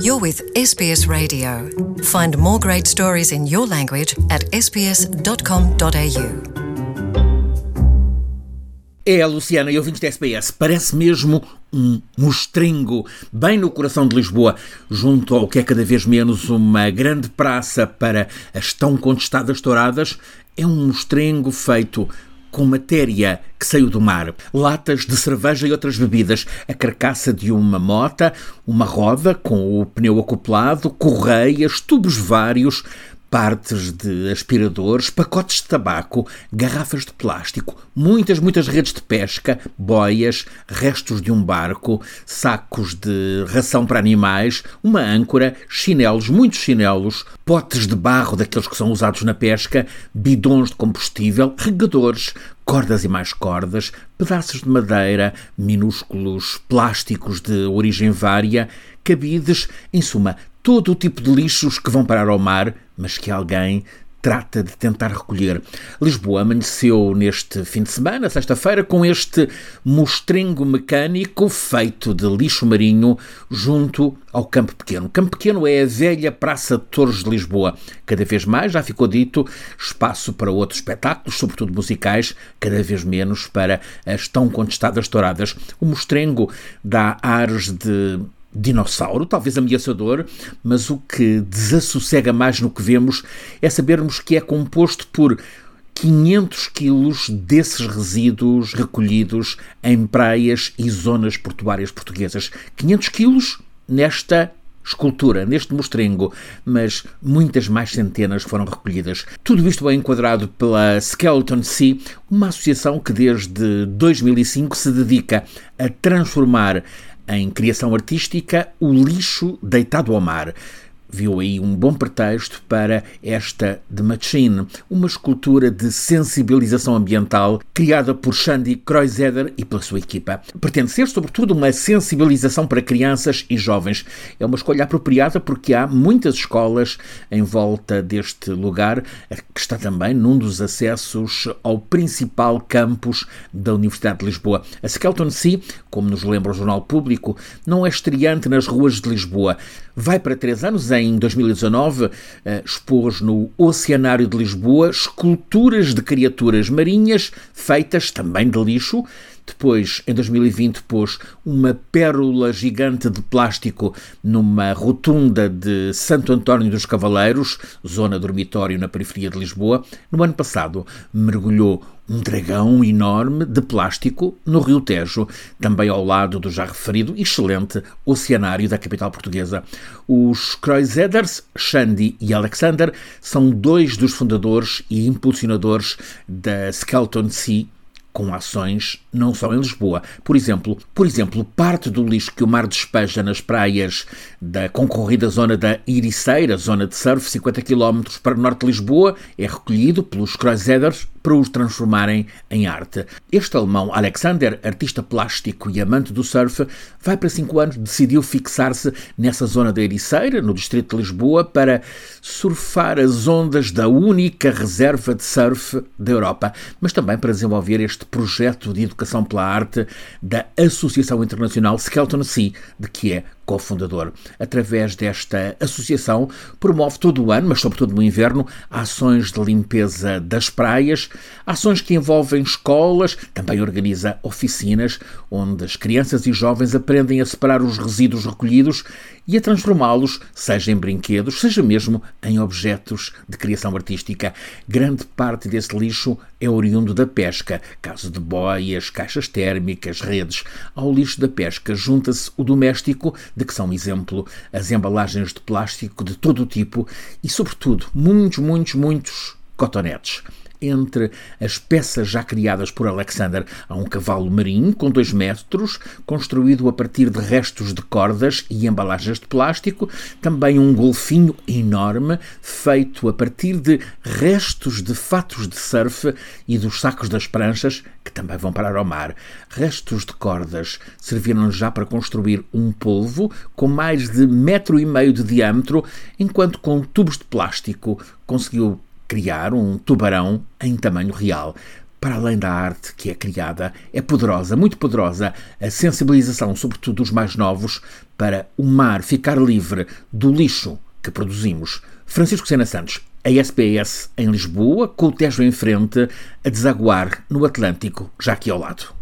You're with SBS Radio. Find more great stories in your language at sbs.com.au. É a Luciana e ouvintes da SBS. Parece mesmo um mostrengo, bem no coração de Lisboa, junto ao que é cada vez menos uma grande praça para as tão contestadas touradas. É um mostrengo feito com matéria que saiu do mar, latas de cerveja e outras bebidas, a carcaça de uma mota, uma roda com o pneu acoplado, correias, tubos vários, partes de aspiradores, pacotes de tabaco, garrafas de plástico, muitas, muitas redes de pesca, boias, restos de um barco, sacos de ração para animais, uma âncora, chinelos, muitos chinelos, potes de barro daqueles que são usados na pesca, bidões de combustível, regadores, cordas e mais cordas, pedaços de madeira, minúsculos plásticos de origem vária, cabides, em suma, todo o tipo de lixos que vão parar ao mar, mas que alguém trata de tentar recolher. Lisboa amanheceu neste fim de semana, sexta-feira, com este mostrengo mecânico feito de lixo marinho junto ao Campo Pequeno. Campo Pequeno é a velha Praça de Torres de Lisboa. Cada vez mais, já ficou dito, espaço para outros espetáculos, sobretudo musicais, cada vez menos para as tão contestadas touradas. O mostrengo dá ares de dinossauro, talvez ameaçador, mas o que desassossega mais no que vemos é sabermos que é composto por 500 quilos desses resíduos recolhidos em praias e zonas portuárias portuguesas. 500 quilos nesta escultura, neste mostrengo, mas muitas mais centenas foram recolhidas. Tudo isto é enquadrado pela Skeleton Sea, uma associação que desde 2005 se dedica a transformar em criação artística, o lixo deitado ao mar viu aí um bom pretexto para esta The Machine, uma escultura de sensibilização ambiental criada por Shandy Kreuzeder e pela sua equipa. Pretende ser, sobretudo, uma sensibilização para crianças e jovens. É uma escolha apropriada porque há muitas escolas em volta deste lugar, que está também num dos acessos ao principal campus da Universidade de Lisboa. A Skelton Sea, como nos lembra o Jornal Público, não é estreante nas ruas de Lisboa. Vai para três anos em em 2019, eh, expôs no Oceanário de Lisboa esculturas de criaturas marinhas feitas também de lixo. Depois, em 2020, pôs uma pérola gigante de plástico numa rotunda de Santo António dos Cavaleiros, zona dormitório na periferia de Lisboa. No ano passado, mergulhou um dragão enorme de plástico no Rio Tejo, também ao lado do já referido excelente oceanário da capital portuguesa. Os Kreuzeders, Shandy e Alexander, são dois dos fundadores e impulsionadores da Skeleton Sea, com ações não só em Lisboa. Por exemplo, por exemplo, parte do lixo que o mar despeja nas praias da concorrida zona da Iriceira, zona de surf, 50 km para o norte de Lisboa, é recolhido pelos Kreuzeders para os transformarem em arte. Este alemão, Alexander, artista plástico e amante do surf, vai para cinco anos, decidiu fixar-se nessa zona da Ericeira, no distrito de Lisboa, para surfar as ondas da única reserva de surf da Europa, mas também para desenvolver este projeto de educação pela arte da Associação Internacional Skeleton Sea, de que é cofundador. Através desta associação, promove todo o ano, mas sobretudo no inverno, ações de limpeza das praias, ações que envolvem escolas, também organiza oficinas onde as crianças e jovens aprendem a separar os resíduos recolhidos e a transformá-los, seja em brinquedos, seja mesmo em objetos de criação artística. Grande parte desse lixo é oriundo da pesca, caso de boias, caixas térmicas, redes. Ao lixo da pesca junta-se o doméstico, de que são exemplo as embalagens de plástico de todo o tipo e, sobretudo, muitos, muitos, muitos cotonetes entre as peças já criadas por Alexander. Há um cavalo marinho com 2 metros, construído a partir de restos de cordas e embalagens de plástico. Também um golfinho enorme, feito a partir de restos de fatos de surf e dos sacos das pranchas, que também vão parar ao mar. Restos de cordas serviram já para construir um polvo com mais de metro e meio de diâmetro, enquanto com tubos de plástico conseguiu criar um tubarão em tamanho real. para além da arte que é criada, é poderosa, muito poderosa, a sensibilização, sobretudo dos mais novos, para o mar ficar livre do lixo que produzimos. Francisco Sena Santos, a SPS em Lisboa, com o Tejo em frente, a desaguar no Atlântico, já aqui ao lado.